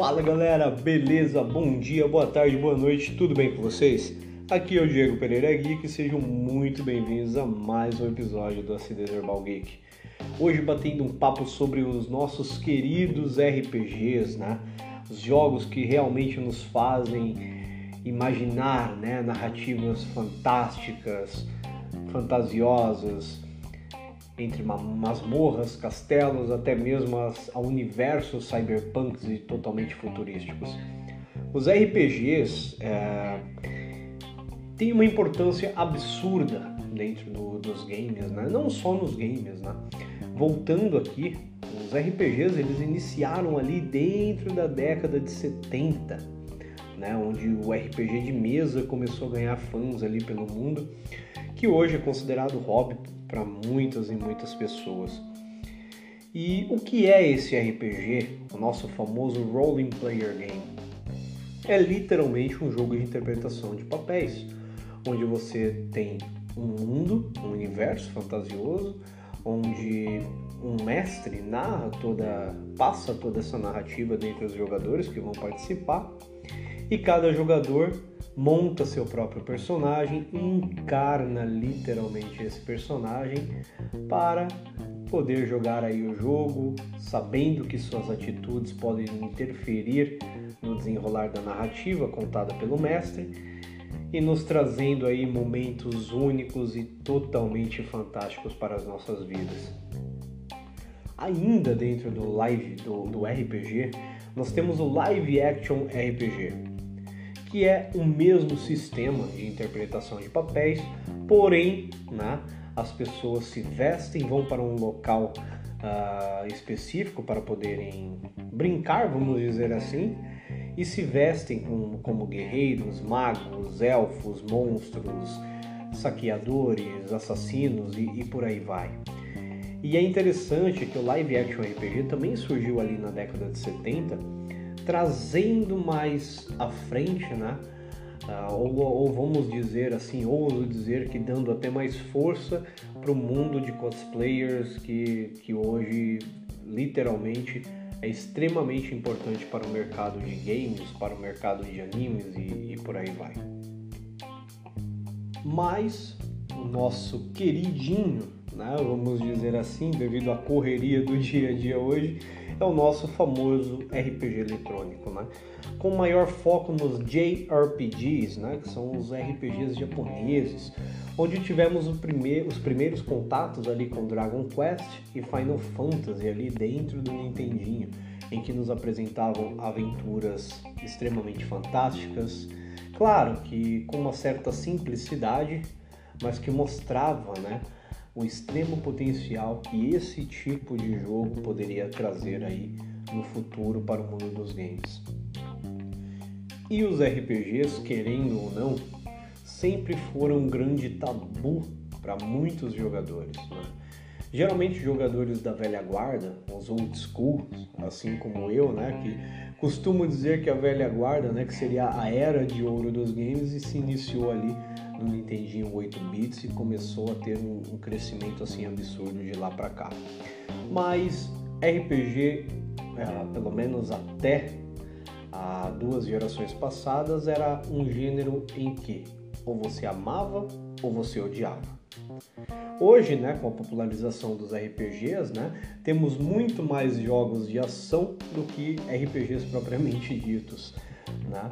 Fala galera, beleza? Bom dia, boa tarde, boa noite, tudo bem com vocês? Aqui é o Diego Pereira Geek e sejam muito bem-vindos a mais um episódio do Acidez Herbal Geek. Hoje batendo um papo sobre os nossos queridos RPGs, né? Os jogos que realmente nos fazem imaginar, né? Narrativas fantásticas, fantasiosas, entre masmorras, castelos, até mesmo a universos cyberpunks e totalmente futurísticos. Os RPGs é, têm uma importância absurda dentro do, dos games, né? não só nos games. Né? Voltando aqui, os RPGs eles iniciaram ali dentro da década de 70, né? onde o RPG de mesa começou a ganhar fãs ali pelo mundo, que hoje é considerado hobby para muitas e muitas pessoas. E o que é esse RPG, o nosso famoso Rolling Player Game? É literalmente um jogo de interpretação de papéis, onde você tem um mundo, um universo fantasioso, onde um mestre narra toda, passa toda essa narrativa dentre os jogadores que vão participar, e cada jogador monta seu próprio personagem e encarna literalmente esse personagem para poder jogar aí o jogo, sabendo que suas atitudes podem interferir no desenrolar da narrativa contada pelo mestre e nos trazendo aí momentos únicos e totalmente fantásticos para as nossas vidas. Ainda dentro do live do, do RPG, nós temos o Live Action RPG, que é o mesmo sistema de interpretação de papéis, porém, né, as pessoas se vestem, vão para um local uh, específico para poderem brincar, vamos dizer assim, e se vestem com, como guerreiros, magos, elfos, monstros, saqueadores, assassinos e, e por aí vai. E é interessante que o live action RPG também surgiu ali na década de 70 trazendo mais à frente, né? Uh, ou, ou, vamos dizer assim, ouso dizer que dando até mais força para o mundo de cosplayers que, que hoje literalmente é extremamente importante para o mercado de games, para o mercado de animes e, e por aí vai. Mas o nosso queridinho, né, vamos dizer assim, devido à correria do dia a dia hoje, é o nosso famoso RPG eletrônico, né? com maior foco nos JRPGs, né? que são os RPGs japoneses, onde tivemos primeir, os primeiros contatos ali com Dragon Quest e Final Fantasy ali dentro do Nintendinho, em que nos apresentavam aventuras extremamente fantásticas, claro que com uma certa simplicidade, mas que mostrava, né? O extremo potencial que esse tipo de jogo poderia trazer aí no futuro para o mundo dos games. E os RPGs, querendo ou não, sempre foram um grande tabu para muitos jogadores. Né? Geralmente jogadores da velha guarda, os old school, assim como eu, né, que costumo dizer que a velha guarda, né, que seria a era de ouro dos games e se iniciou ali no Nintendinho 8 bits e começou a ter um, um crescimento assim absurdo de lá para cá. Mas RPG, é, pelo menos até há duas gerações passadas, era um gênero em que ou você amava ou você odiava. Hoje, né, com a popularização dos RPGs, né, temos muito mais jogos de ação do que RPGs propriamente ditos, né?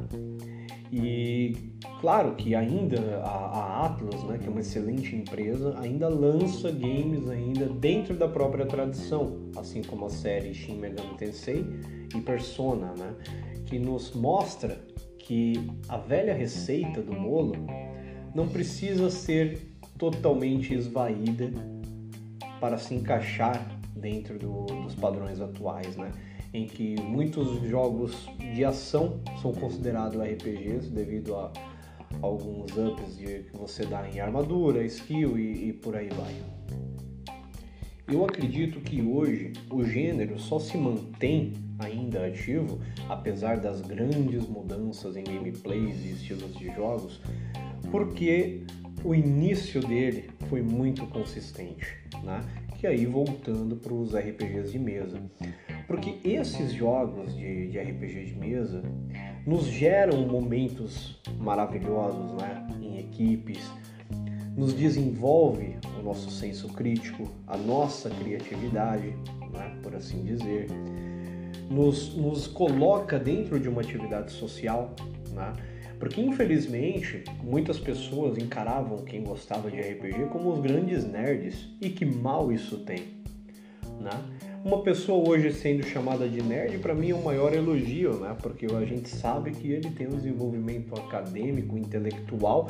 E claro que ainda a, a Atlas, né, que é uma excelente empresa, ainda lança games ainda dentro da própria tradição, assim como a série Shin Megami Tensei e Persona, né, que nos mostra que a velha receita do bolo não precisa ser totalmente esvaída para se encaixar dentro do, dos padrões atuais, né? Em que muitos jogos de ação são considerados RPGs devido a alguns ups que você dá em armadura, skill e, e por aí vai. Eu acredito que hoje o gênero só se mantém ainda ativo, apesar das grandes mudanças em gameplays e estilos de jogos, porque o início dele foi muito consistente, né? Que aí voltando para os RPGs de mesa Porque esses jogos de, de RPG de mesa nos geram momentos maravilhosos, né? Em equipes, nos desenvolve o nosso senso crítico, a nossa criatividade, né? por assim dizer, nos, nos coloca dentro de uma atividade social, né? Porque infelizmente muitas pessoas encaravam quem gostava de RPG como os grandes nerds e que mal isso tem, né? Uma pessoa hoje sendo chamada de nerd para mim é o maior elogio, né? Porque a gente sabe que ele tem um desenvolvimento acadêmico, intelectual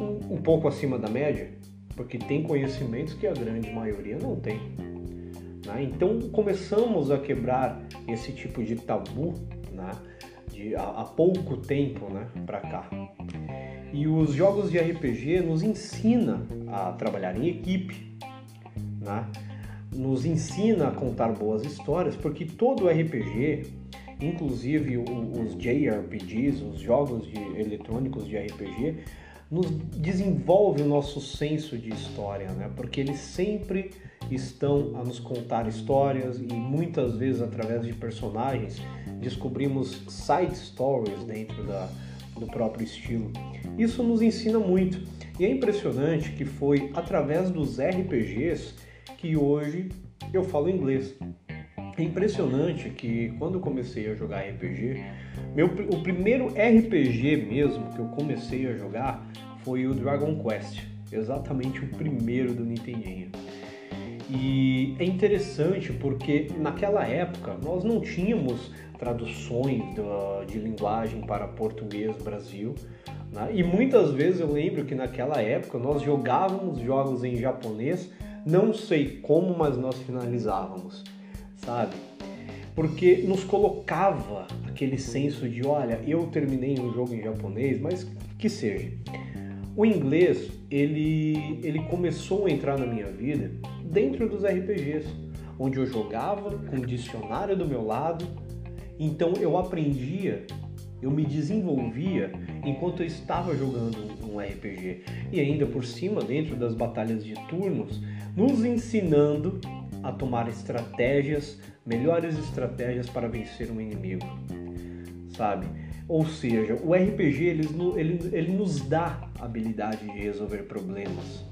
um, um pouco acima da média, porque tem conhecimentos que a grande maioria não tem. Né? Então começamos a quebrar esse tipo de tabu, né? de, há, há pouco tempo né? para cá. E os jogos de RPG nos ensina a trabalhar em equipe, né? Nos ensina a contar boas histórias, porque todo RPG, inclusive os JRPGs, os jogos de, eletrônicos de RPG, nos desenvolve o nosso senso de história, né? Porque eles sempre estão a nos contar histórias e muitas vezes através de personagens descobrimos side stories dentro da, do próprio estilo. Isso nos ensina muito e é impressionante que foi através dos RPGs que hoje eu falo inglês. É impressionante que quando eu comecei a jogar RPG, meu, o primeiro RPG mesmo que eu comecei a jogar foi o Dragon Quest, exatamente o primeiro do Nintendinho. E é interessante porque naquela época nós não tínhamos traduções de linguagem para português Brasil. Né? E muitas vezes eu lembro que naquela época nós jogávamos jogos em japonês, não sei como, mas nós finalizávamos, sabe? Porque nos colocava aquele senso de, olha, eu terminei um jogo em japonês, mas que seja. O inglês, ele, ele começou a entrar na minha vida dentro dos RPGs, onde eu jogava com o dicionário do meu lado, então eu aprendia, eu me desenvolvia enquanto eu estava jogando um RPG. E ainda por cima, dentro das batalhas de turnos, nos ensinando a tomar estratégias, melhores estratégias para vencer um inimigo. Sabe? Ou seja, o RPG ele, ele, ele nos dá a habilidade de resolver problemas.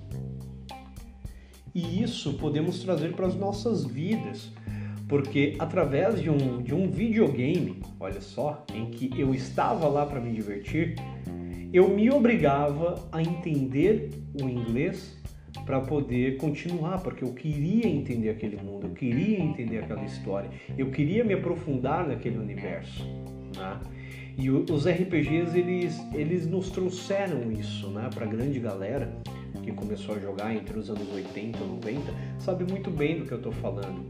E isso podemos trazer para as nossas vidas, porque através de um, de um videogame, olha só, em que eu estava lá para me divertir, eu me obrigava a entender o inglês para poder continuar, porque eu queria entender aquele mundo, eu queria entender aquela história, eu queria me aprofundar naquele universo. Né? E os RPGs eles, eles nos trouxeram isso né, para grande galera que começou a jogar entre os anos 80 e 90, sabe muito bem do que eu estou falando.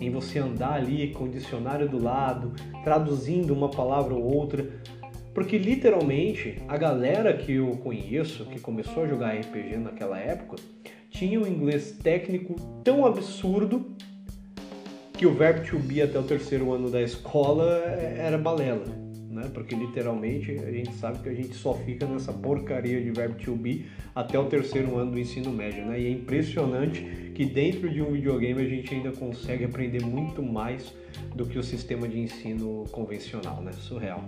Em você andar ali com o dicionário do lado, traduzindo uma palavra ou outra, porque literalmente a galera que eu conheço, que começou a jogar RPG naquela época, tinha um inglês técnico tão absurdo que o verbo to be até o terceiro ano da escola era balela né? Porque literalmente a gente sabe que a gente só fica nessa porcaria de verbo to be até o terceiro ano do ensino médio, né? E é impressionante que dentro de um videogame a gente ainda consegue aprender muito mais do que o sistema de ensino convencional, né? Surreal.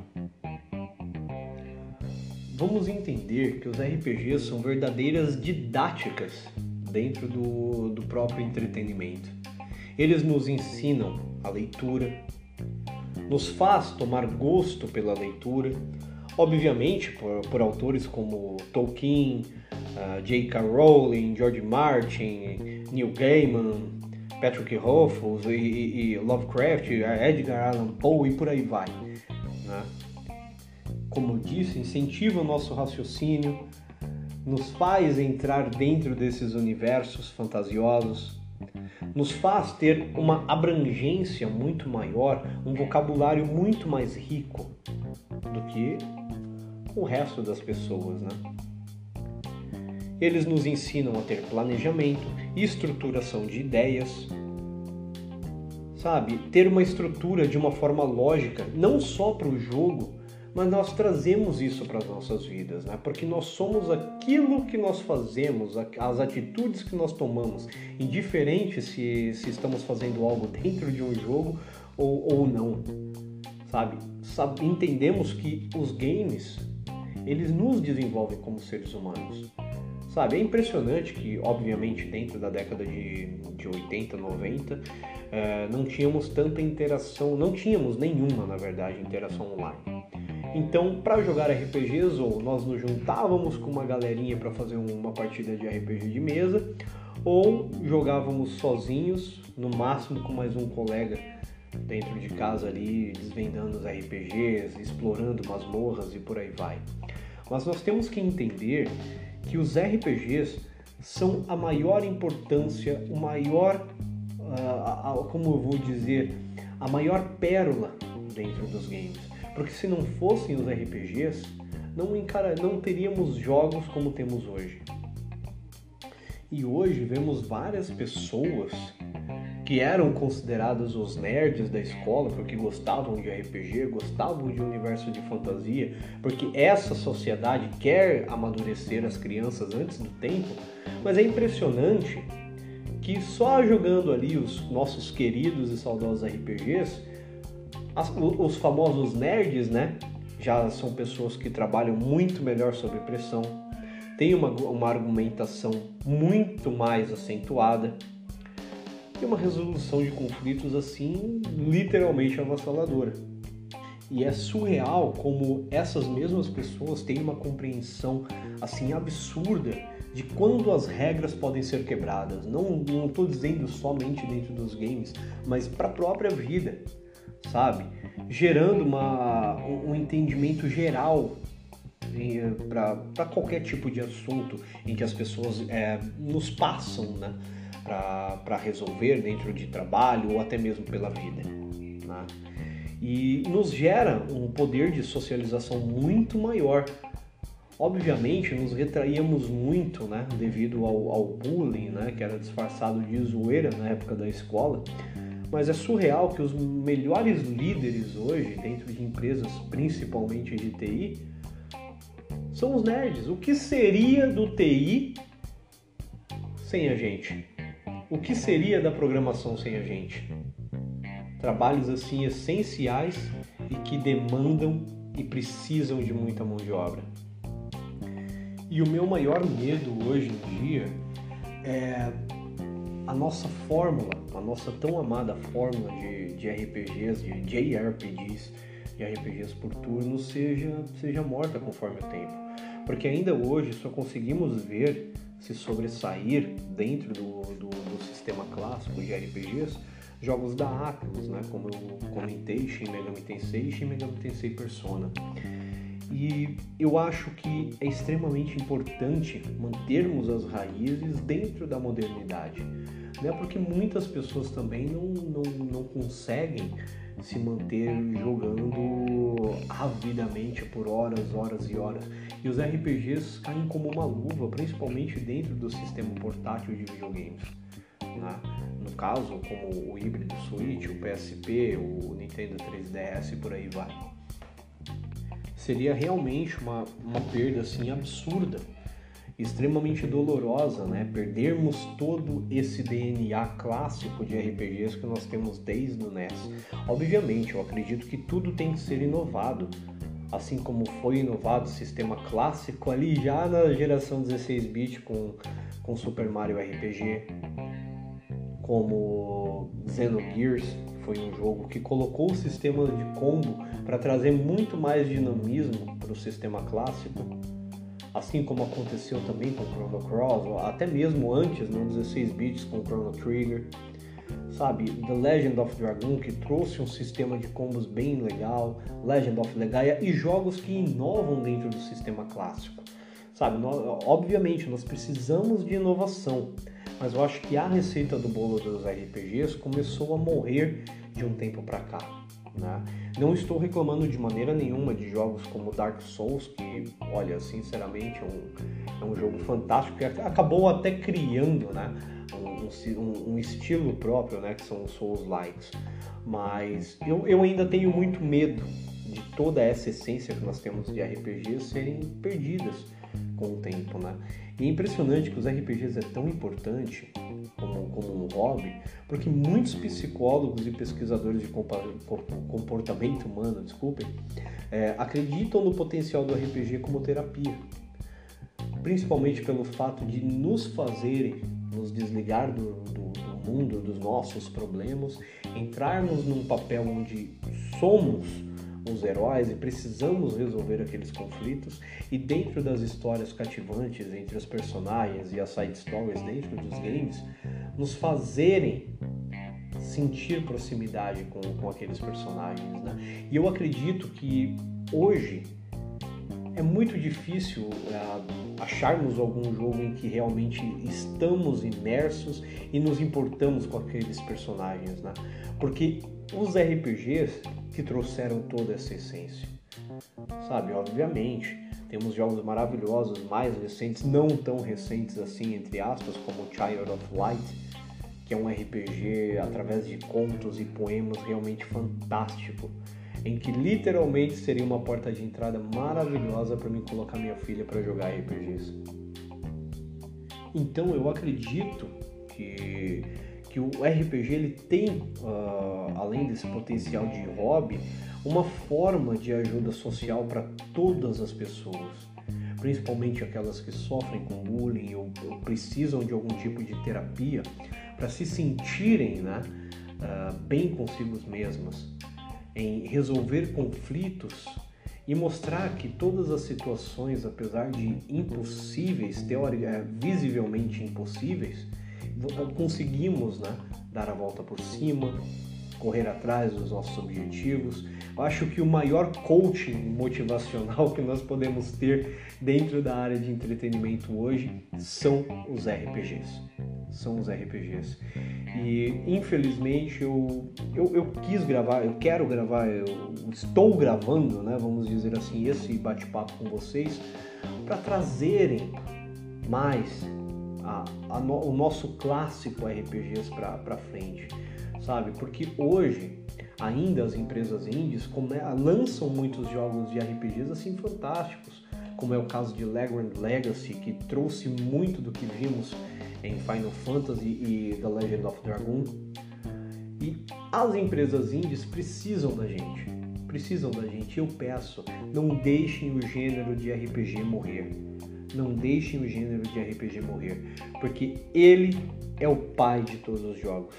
Vamos entender que os RPGs são verdadeiras didáticas dentro do, do próprio entretenimento. Eles nos ensinam a leitura, nos faz tomar gosto pela leitura, obviamente por, por autores como Tolkien, uh, J.K. Rowling, George Martin, Neil Gaiman, Patrick e, e, e, Lovecraft, Edgar Allan Poe e por aí vai. Né? Como eu disse, incentiva o nosso raciocínio, nos faz entrar dentro desses universos fantasiosos, nos faz ter uma abrangência muito maior, um vocabulário muito mais rico do que o resto das pessoas, né? Eles nos ensinam a ter planejamento estruturação de ideias, sabe? Ter uma estrutura de uma forma lógica, não só para o jogo, mas nós trazemos isso para as nossas vidas, né? Porque nós somos aquilo que nós fazemos, as atitudes que nós tomamos, indiferente se, se estamos fazendo algo dentro de um jogo ou, ou não, sabe? sabe? Entendemos que os games eles nos desenvolvem como seres humanos. Sabe, é impressionante que, obviamente, dentro da década de, de 80, 90, é, não tínhamos tanta interação, não tínhamos nenhuma, na verdade, interação online. Então, para jogar RPGs, ou nós nos juntávamos com uma galerinha para fazer uma partida de RPG de mesa, ou jogávamos sozinhos, no máximo com mais um colega dentro de casa ali, desvendando os RPGs, explorando masmorras e por aí vai. Mas nós temos que entender que os RPGs são a maior importância, o maior, uh, como eu vou dizer, a maior pérola dentro dos games. Porque se não fossem os RPGs, não, encara, não teríamos jogos como temos hoje. E hoje vemos várias pessoas que eram considerados os nerds da escola porque gostavam de RPG, gostavam de universo de fantasia, porque essa sociedade quer amadurecer as crianças antes do tempo, mas é impressionante que só jogando ali os nossos queridos e saudosos RPGs, as, os famosos nerds, né, já são pessoas que trabalham muito melhor sob pressão, têm uma, uma argumentação muito mais acentuada e uma resolução de conflitos assim literalmente avassaladora. E é surreal como essas mesmas pessoas têm uma compreensão assim absurda de quando as regras podem ser quebradas. Não estou dizendo somente dentro dos games, mas para a própria vida, sabe? Gerando uma, um entendimento geral para qualquer tipo de assunto em que as pessoas é, nos passam, né? para resolver dentro de trabalho ou até mesmo pela vida. Né? E nos gera um poder de socialização muito maior. Obviamente, nos retraíamos muito né, devido ao, ao bullying, né, que era disfarçado de zoeira na época da escola. Mas é surreal que os melhores líderes hoje, dentro de empresas, principalmente de TI, são os nerds. O que seria do TI sem a gente? O que seria da programação sem a gente? Trabalhos assim essenciais e que demandam e precisam de muita mão de obra. E o meu maior medo hoje em dia é a nossa fórmula, a nossa tão amada fórmula de, de RPGs, de JRPGs, de RPGs por turno, seja, seja morta conforme o tempo. Porque ainda hoje só conseguimos ver se sobressair dentro do, do, do, sistema clássico de RPGs, jogos da Atlus, né? como eu comentei, Shin Megami Tensei e Shin Megami Tensei Persona. E eu acho que é extremamente importante mantermos as raízes dentro da modernidade, né? porque muitas pessoas também não, não, não conseguem se manter jogando avidamente por horas, horas e horas. E os RPGs caem como uma luva, principalmente dentro do sistema portátil de videogames. Né? No caso, como o híbrido Switch, o PSP, o Nintendo 3DS e por aí vai. Seria realmente uma, uma perda assim absurda extremamente dolorosa, né? Perdermos todo esse DNA clássico de RPGs que nós temos desde o NES. Obviamente, eu acredito que tudo tem que ser inovado, assim como foi inovado o sistema clássico ali já na geração 16-bit com, com Super Mario RPG, como Xenogears, foi um jogo que colocou o sistema de combo para trazer muito mais dinamismo para o sistema clássico assim como aconteceu também com Chrono Cross, até mesmo antes, no 16 bits com Chrono Trigger. Sabe, The Legend of Dragon que trouxe um sistema de combos bem legal, Legend of Legaia e jogos que inovam dentro do sistema clássico. Sabe, nós, obviamente nós precisamos de inovação, mas eu acho que a receita do bolo dos RPGs começou a morrer de um tempo para cá. Né? Não estou reclamando de maneira nenhuma de jogos como Dark Souls, que, olha, sinceramente, é um, é um jogo fantástico que acabou até criando né, um, um, um estilo próprio, né, que são os Souls-likes. Mas eu, eu ainda tenho muito medo de toda essa essência que nós temos de RPGs serem perdidas com o tempo, né? E é impressionante que os RPGs é tão importante como, como um hobby, porque muitos psicólogos e pesquisadores de comportamento humano, desculpem, é, acreditam no potencial do RPG como terapia. Principalmente pelo fato de nos fazerem nos desligar do, do, do mundo, dos nossos problemas, entrarmos num papel onde somos os heróis e precisamos resolver aqueles conflitos e dentro das histórias cativantes entre os personagens e as side stories dentro dos games nos fazerem sentir proximidade com, com aqueles personagens né? e eu acredito que hoje é muito difícil é, acharmos algum jogo em que realmente estamos imersos e nos importamos com aqueles personagens, né? Porque os RPGs que trouxeram toda essa essência, sabe? Obviamente, temos jogos maravilhosos, mais recentes, não tão recentes assim, entre aspas, como Child of Light, que é um RPG através de contos e poemas realmente fantástico em que literalmente seria uma porta de entrada maravilhosa para mim colocar minha filha para jogar RPGs. Então eu acredito que, que o RPG ele tem, uh, além desse potencial de hobby, uma forma de ajuda social para todas as pessoas, principalmente aquelas que sofrem com bullying ou, ou precisam de algum tipo de terapia para se sentirem né, uh, bem consigo mesmas em resolver conflitos e mostrar que todas as situações, apesar de impossíveis, teoricamente, é, visivelmente impossíveis, conseguimos né, dar a volta por cima, correr atrás dos nossos objetivos. Eu acho que o maior coaching motivacional que nós podemos ter dentro da área de entretenimento hoje são os RPGs. São os RPGs. E infelizmente eu, eu, eu quis gravar, eu quero gravar, eu estou gravando, né, vamos dizer assim, esse bate-papo com vocês para trazerem mais a, a no, o nosso clássico RPGs para frente, sabe? Porque hoje ainda as empresas indies come, lançam muitos jogos de RPGs assim fantásticos, como é o caso de Legend Legacy, que trouxe muito do que vimos em Final Fantasy e The Legend of Dragon. E as empresas indies precisam da gente, precisam da gente. Eu peço, não deixem o gênero de RPG morrer. Não deixem o gênero de RPG morrer, porque ele é o pai de todos os jogos,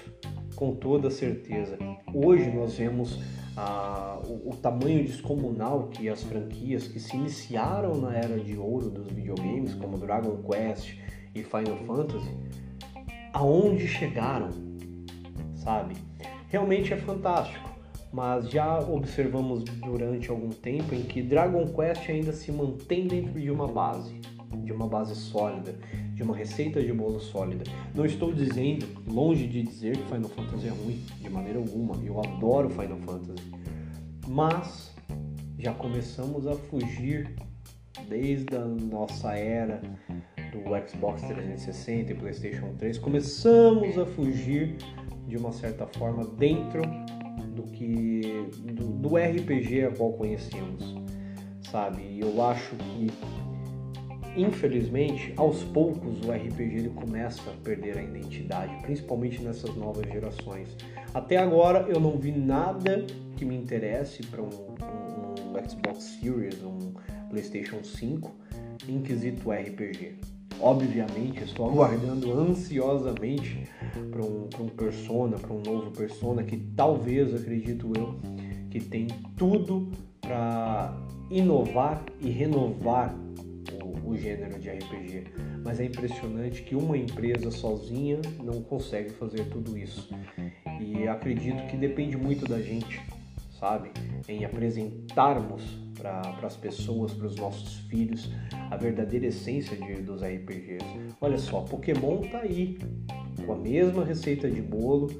com toda certeza. Hoje nós vemos ah, o, o, tamanho descomunal que as franquias que se iniciaram na era de ouro dos videogames, como Dragon Quest, e Final Fantasy, aonde chegaram, sabe? Realmente é fantástico, mas já observamos durante algum tempo em que Dragon Quest ainda se mantém dentro de uma base, de uma base sólida, de uma receita de bolo sólida. Não estou dizendo, longe de dizer que Final Fantasy é ruim, de maneira alguma. Eu adoro Final Fantasy, mas já começamos a fugir desde a nossa era do Xbox 360 e PlayStation 3, começamos a fugir de uma certa forma dentro do que do, do RPG a qual conhecemos, sabe? E eu acho que infelizmente, aos poucos o RPG ele começa a perder a identidade, principalmente nessas novas gerações. Até agora eu não vi nada que me interesse para um, um, um Xbox Series, um PlayStation 5 em quesito RPG. Obviamente, estou aguardando ansiosamente para um, um Persona, para um novo Persona que talvez, acredito eu, que tem tudo para inovar e renovar o, gênero de RPG. Mas é impressionante que uma empresa sozinha não consegue fazer tudo isso. E acredito que depende muito da gente, sabe? Em apresentarmos para as pessoas, para os nossos filhos, a verdadeira essência de, dos RPGs. Olha só, Pokémon tá aí, com a mesma receita de bolo.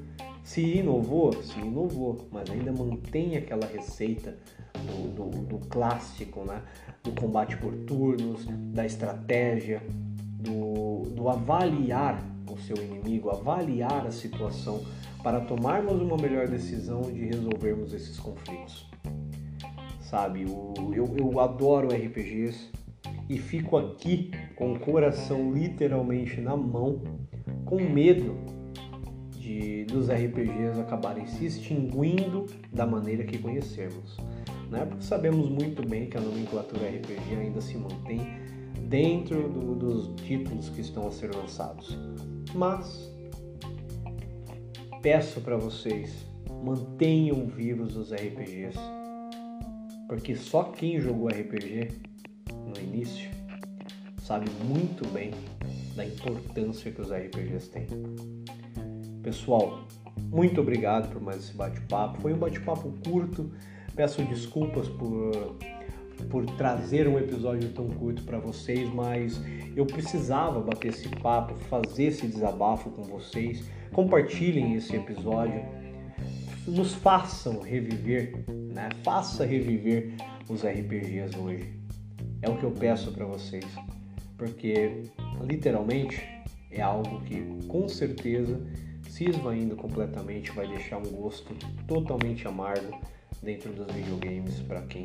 Se inovou, se inovou, mas ainda mantém aquela receita do, do, do clássico, né? do combate por turnos, da estratégia, do, do avaliar o seu inimigo, avaliar a situação para tomarmos uma melhor decisão de resolvermos esses conflitos sabe? Eu, eu adoro RPGs e fico aqui com o coração literalmente na mão, com medo de dos RPGs acabarem se extinguindo da maneira que conhecemos. Né? Porque sabemos muito bem que a nomenclatura RPG ainda se mantém dentro do, dos títulos que estão a ser lançados. Mas peço para vocês mantenham vivos os RPGs, porque só quem jogou RPG no início sabe muito bem da importância que os RPGs têm. Pessoal, muito obrigado por mais esse bate-papo. Foi um bate-papo curto. Peço desculpas por, por trazer um episódio tão curto para vocês, mas eu precisava bater esse papo, fazer esse desabafo com vocês. Compartilhem esse episódio, nos façam reviver, né? Faça reviver os RPGs hoje. É o que eu peço para vocês, porque literalmente é algo que com certeza se esvaindo completamente vai deixar um gosto totalmente amargo dentro dos videogames para quem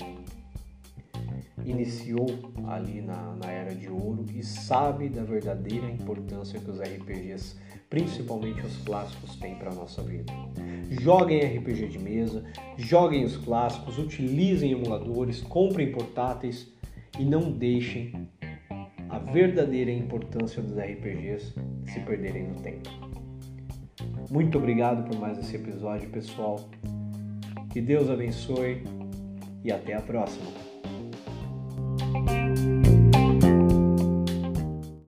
iniciou ali na, na, era de ouro e sabe da verdadeira importância que os RPGs, principalmente os clássicos, têm para a nossa vida. Joguem RPG de mesa, joguem os clássicos, utilizem emuladores, comprem portáteis e não deixem a verdadeira importância dos RPGs se perderem no tempo. Muito obrigado por mais esse episódio, pessoal. Que Deus abençoe e até a próxima.